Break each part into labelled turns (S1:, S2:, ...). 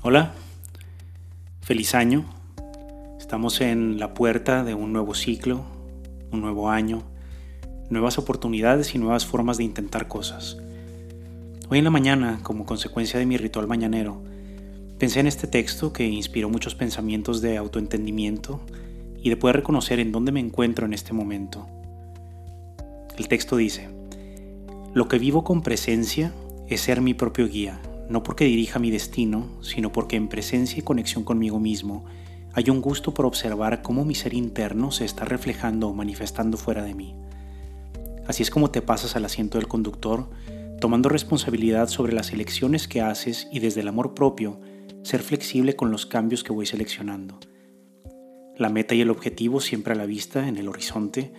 S1: Hola, feliz año. Estamos en la puerta de un nuevo ciclo, un nuevo año, nuevas oportunidades y nuevas formas de intentar cosas. Hoy en la mañana, como consecuencia de mi ritual mañanero, pensé en este texto que inspiró muchos pensamientos de autoentendimiento y de poder reconocer en dónde me encuentro en este momento. El texto dice, lo que vivo con presencia es ser mi propio guía, no porque dirija mi destino, sino porque en presencia y conexión conmigo mismo hay un gusto por observar cómo mi ser interno se está reflejando o manifestando fuera de mí. Así es como te pasas al asiento del conductor, tomando responsabilidad sobre las elecciones que haces y desde el amor propio, ser flexible con los cambios que voy seleccionando. La meta y el objetivo siempre a la vista, en el horizonte,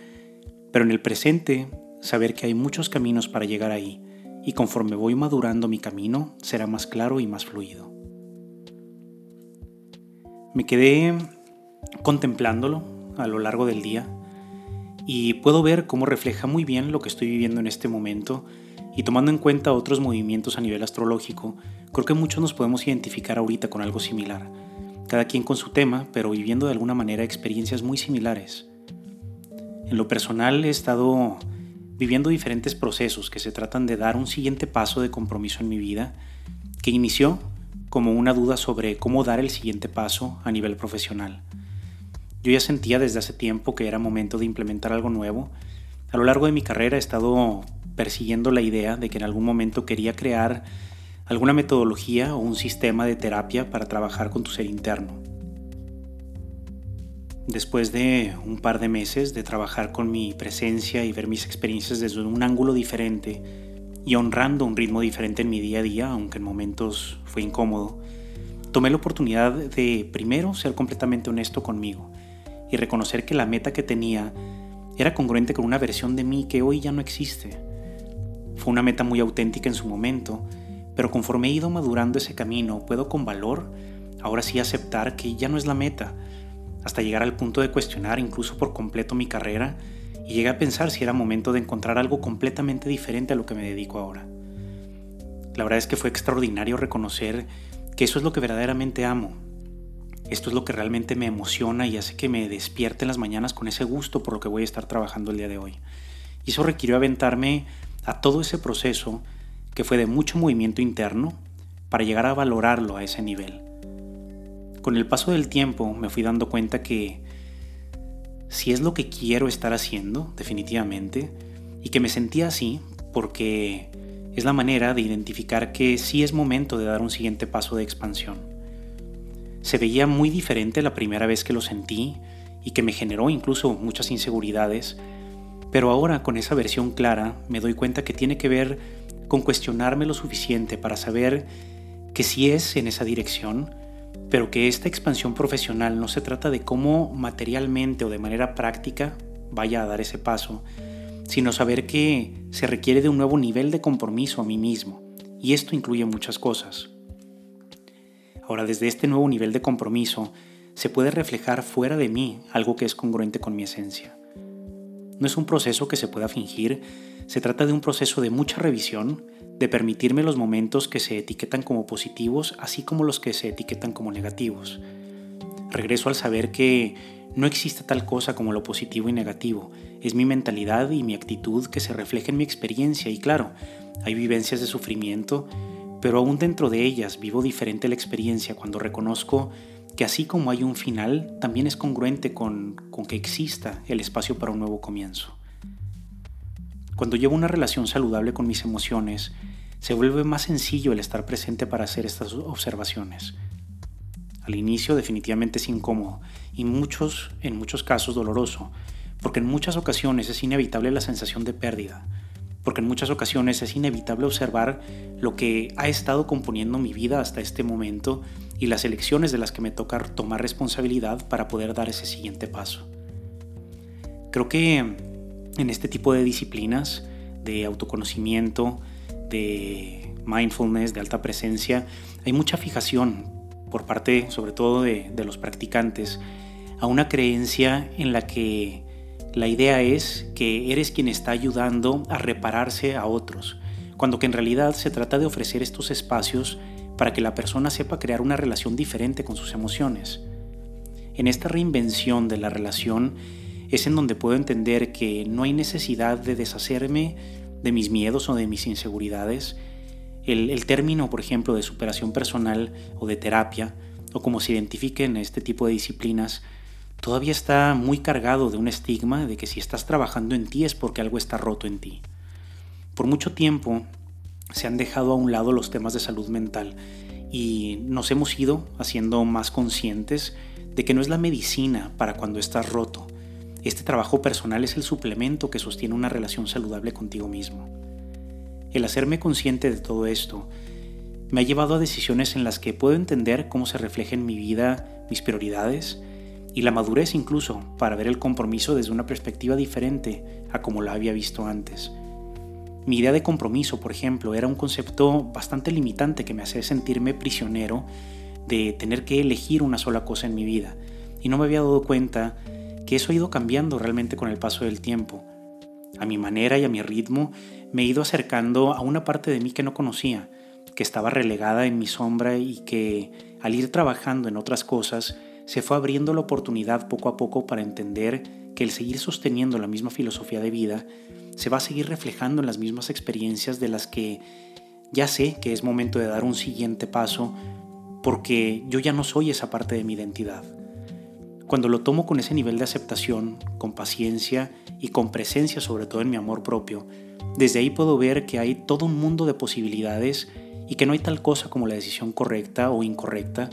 S1: pero en el presente, saber que hay muchos caminos para llegar ahí y conforme voy madurando mi camino será más claro y más fluido. Me quedé contemplándolo a lo largo del día y puedo ver cómo refleja muy bien lo que estoy viviendo en este momento y tomando en cuenta otros movimientos a nivel astrológico, creo que muchos nos podemos identificar ahorita con algo similar, cada quien con su tema, pero viviendo de alguna manera experiencias muy similares. En lo personal he estado viviendo diferentes procesos que se tratan de dar un siguiente paso de compromiso en mi vida, que inició como una duda sobre cómo dar el siguiente paso a nivel profesional. Yo ya sentía desde hace tiempo que era momento de implementar algo nuevo. A lo largo de mi carrera he estado persiguiendo la idea de que en algún momento quería crear alguna metodología o un sistema de terapia para trabajar con tu ser interno. Después de un par de meses de trabajar con mi presencia y ver mis experiencias desde un ángulo diferente y honrando un ritmo diferente en mi día a día, aunque en momentos fue incómodo, tomé la oportunidad de primero ser completamente honesto conmigo y reconocer que la meta que tenía era congruente con una versión de mí que hoy ya no existe. Fue una meta muy auténtica en su momento, pero conforme he ido madurando ese camino, puedo con valor ahora sí aceptar que ya no es la meta, hasta llegar al punto de cuestionar incluso por completo mi carrera y llegué a pensar si era momento de encontrar algo completamente diferente a lo que me dedico ahora. La verdad es que fue extraordinario reconocer que eso es lo que verdaderamente amo. Esto es lo que realmente me emociona y hace que me despierte en las mañanas con ese gusto por lo que voy a estar trabajando el día de hoy. Y eso requirió aventarme a todo ese proceso que fue de mucho movimiento interno para llegar a valorarlo a ese nivel. Con el paso del tiempo me fui dando cuenta que si es lo que quiero estar haciendo, definitivamente, y que me sentía así porque es la manera de identificar que sí es momento de dar un siguiente paso de expansión. Se veía muy diferente la primera vez que lo sentí y que me generó incluso muchas inseguridades, pero ahora con esa versión clara me doy cuenta que tiene que ver con cuestionarme lo suficiente para saber que si es en esa dirección, pero que esta expansión profesional no se trata de cómo materialmente o de manera práctica vaya a dar ese paso, sino saber que se requiere de un nuevo nivel de compromiso a mí mismo, y esto incluye muchas cosas. Ahora, desde este nuevo nivel de compromiso, se puede reflejar fuera de mí algo que es congruente con mi esencia. No es un proceso que se pueda fingir, se trata de un proceso de mucha revisión, de permitirme los momentos que se etiquetan como positivos, así como los que se etiquetan como negativos. Regreso al saber que no existe tal cosa como lo positivo y negativo, es mi mentalidad y mi actitud que se refleja en mi experiencia y claro, hay vivencias de sufrimiento, pero aún dentro de ellas vivo diferente la experiencia cuando reconozco que así como hay un final, también es congruente con, con que exista el espacio para un nuevo comienzo. Cuando llevo una relación saludable con mis emociones, se vuelve más sencillo el estar presente para hacer estas observaciones. Al inicio definitivamente es incómodo y muchos, en muchos casos doloroso, porque en muchas ocasiones es inevitable la sensación de pérdida, porque en muchas ocasiones es inevitable observar lo que ha estado componiendo mi vida hasta este momento y las elecciones de las que me toca tomar responsabilidad para poder dar ese siguiente paso. Creo que en este tipo de disciplinas de autoconocimiento, de mindfulness, de alta presencia, hay mucha fijación por parte sobre todo de, los practicantes a una creencia en la que la idea es que eres quien está ayudando a repararse a otros, cuando que en realidad se trata de ofrecer estos espacios para que la persona sepa crear una relación diferente con sus emociones. En esta reinvención de la relación es en donde puedo entender que no hay necesidad de deshacerme de mis miedos o de mis inseguridades. El, término, por ejemplo, de superación personal o de terapia, o como se identifiquen este tipo de disciplinas, todavía está muy cargado de un estigma de que si estás trabajando en ti es porque algo está roto en ti. Por mucho tiempo se han dejado a un lado los temas de salud mental y nos hemos ido haciendo más conscientes de que no es la medicina para cuando estás roto. Este trabajo personal es el suplemento que sostiene una relación saludable contigo mismo. El hacerme consciente de todo esto me ha llevado a decisiones en las que puedo entender cómo se refleja en mi vida mis prioridades y la madurez incluso para ver el compromiso desde una perspectiva diferente a como la había visto antes. Mi idea de compromiso, por ejemplo, era un concepto bastante limitante que me hacía sentirme prisionero de tener que elegir una sola cosa en mi vida, y no me había dado cuenta que eso ha ido cambiando realmente con el paso del tiempo. A mi manera y a mi ritmo me he ido acercando a una parte de mí que no conocía, que estaba relegada en mi sombra y que al ir trabajando en otras cosas se fue abriendo la oportunidad poco a poco para entender que el seguir sosteniendo la misma filosofía de vida se va a seguir reflejando en las mismas experiencias de las que ya sé que es momento de dar un siguiente paso porque yo ya no soy esa parte de mi identidad. Cuando lo tomo con ese nivel de aceptación, con paciencia y con presencia sobre todo en mi amor propio, desde ahí puedo ver que hay todo un mundo de posibilidades y que no hay tal cosa como la decisión correcta o incorrecta,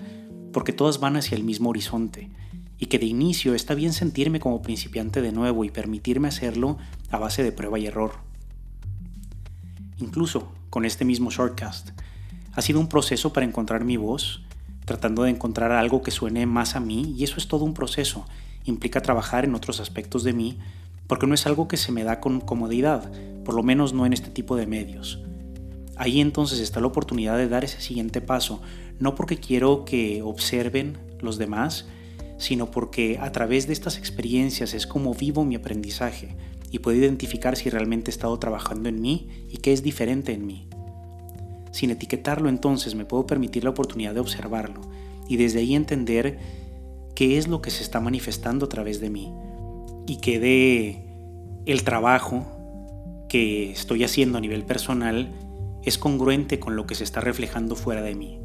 S1: porque todas van hacia el mismo horizonte, y que de inicio está bien sentirme como principiante de nuevo y permitirme hacerlo a base de prueba y error. Incluso con este mismo shortcast, ha sido un proceso para encontrar mi voz, tratando de encontrar algo que suene más a mí, y eso es todo un proceso. Implica trabajar en otros aspectos de mí, porque no es algo que se me da con comodidad, por lo menos no en este tipo de medios. Ahí entonces está la oportunidad de dar ese siguiente paso, no porque quiero que observen los demás, sino porque a través de estas experiencias es como vivo mi aprendizaje y puedo identificar si realmente he estado trabajando en mí y qué es diferente en mí. Sin etiquetarlo entonces me puedo permitir la oportunidad de observarlo y desde ahí entender qué es lo que se está manifestando a través de mí y que de el trabajo que estoy haciendo a nivel personal es congruente con lo que se está reflejando fuera de mí.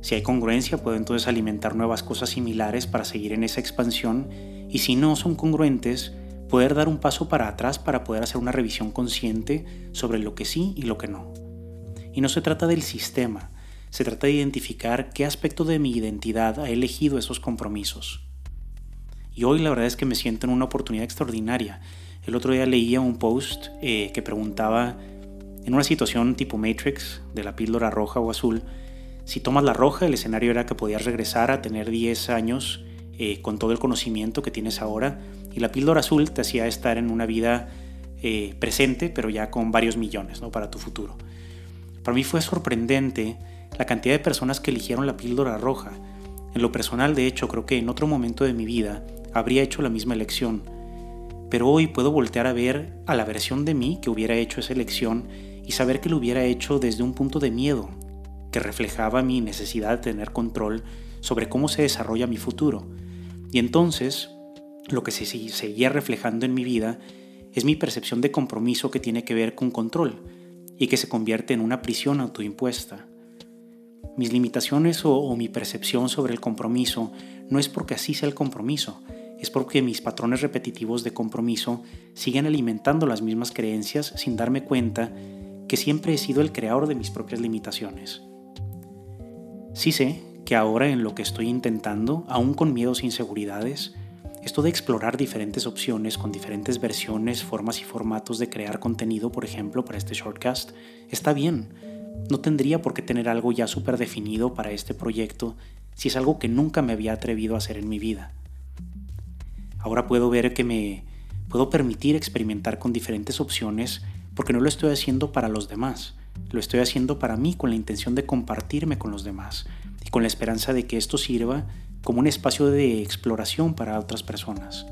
S1: Si hay congruencia, puedo entonces alimentar nuevas cosas similares para seguir en esa expansión y si no son congruentes, poder dar un paso para atrás para poder hacer una revisión consciente sobre lo que sí y lo que no. Y no se trata del sistema, se trata de identificar qué aspecto de mi identidad ha elegido esos compromisos. Y hoy la verdad es que me siento en una oportunidad extraordinaria. El otro día leía un post eh, que preguntaba, en una situación tipo Matrix, de la píldora roja o azul, si tomas la roja, el escenario era que podías regresar a tener 10 años eh, con todo el conocimiento que tienes ahora, y la píldora azul te hacía estar en una vida eh, presente, pero ya con varios millones ¿no? para tu futuro. Para mí fue sorprendente la cantidad de personas que eligieron la píldora roja. En lo personal, de hecho, creo que en otro momento de mi vida habría hecho la misma elección. Pero hoy puedo voltear a ver a la versión de mí que hubiera hecho esa elección y saber que lo hubiera hecho desde un punto de miedo, que reflejaba mi necesidad de tener control sobre cómo se desarrolla mi futuro. Y entonces, lo que se seguía reflejando en mi vida es mi percepción de compromiso que tiene que ver con control y que se convierte en una prisión autoimpuesta. Mis limitaciones o, mi percepción sobre el compromiso no es porque así sea el compromiso, es porque mis patrones repetitivos de compromiso siguen alimentando las mismas creencias sin darme cuenta que siempre he sido el creador de mis propias limitaciones. Sí sé que ahora en lo que estoy intentando, aún con miedos e inseguridades, esto de explorar diferentes opciones con diferentes versiones, formas y formatos de crear contenido, por ejemplo, para este shortcast, está bien. No tendría por qué tener algo ya súper definido para este proyecto si es algo que nunca me había atrevido a hacer en mi vida. Ahora puedo ver que me puedo permitir experimentar con diferentes opciones porque no lo estoy haciendo para los demás, lo estoy haciendo para mí con la intención de compartirme con los demás y con la esperanza de que esto sirva como un espacio de exploración para otras personas.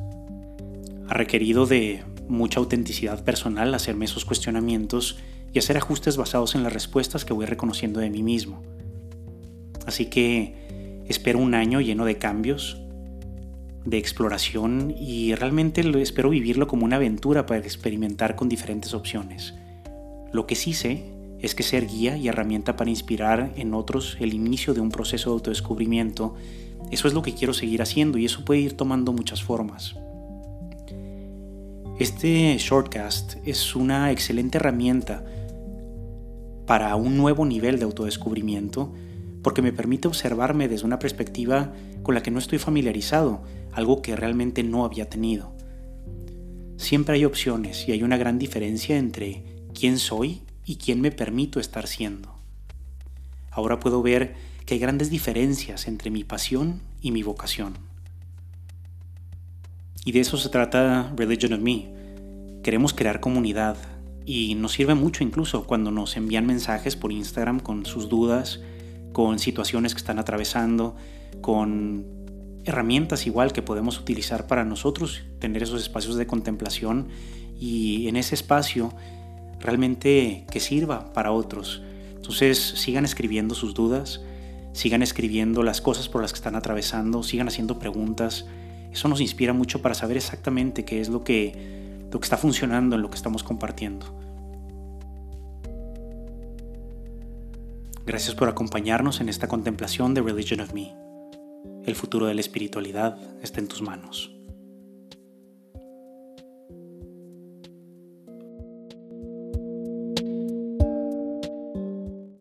S1: Ha requerido de mucha autenticidad personal hacerme esos cuestionamientos y hacer ajustes basados en las respuestas que voy reconociendo de mí mismo. Así que espero un año lleno de cambios, de exploración y realmente espero vivirlo como una aventura para experimentar con diferentes opciones. Lo que sí sé es que ser guía y herramienta para inspirar en otros el inicio de un proceso de autodescubrimiento, eso es lo que quiero seguir haciendo y eso puede ir tomando muchas formas. Este shortcast es una excelente herramienta para un nuevo nivel de autodescubrimiento porque me permite observarme desde una perspectiva con la que no estoy familiarizado, algo que realmente no había tenido. Siempre hay opciones y hay una gran diferencia entre quién soy y quién me permito estar siendo. Ahora puedo ver que hay grandes diferencias entre mi pasión y mi vocación. Y de eso se trata Religion of Me. Queremos crear comunidad y nos sirve mucho incluso cuando nos envían mensajes por Instagram con sus dudas, con situaciones que están atravesando, con herramientas igual que podemos utilizar para nosotros tener esos espacios de contemplación y en ese espacio realmente que sirva para otros. Entonces sigan escribiendo sus dudas, sigan escribiendo las cosas por las que están atravesando, sigan haciendo preguntas. Eso nos inspira mucho para saber exactamente qué es lo que, lo que está funcionando en lo que estamos compartiendo. Gracias por acompañarnos en esta contemplación de Religion of Me. El futuro de la espiritualidad está en tus manos.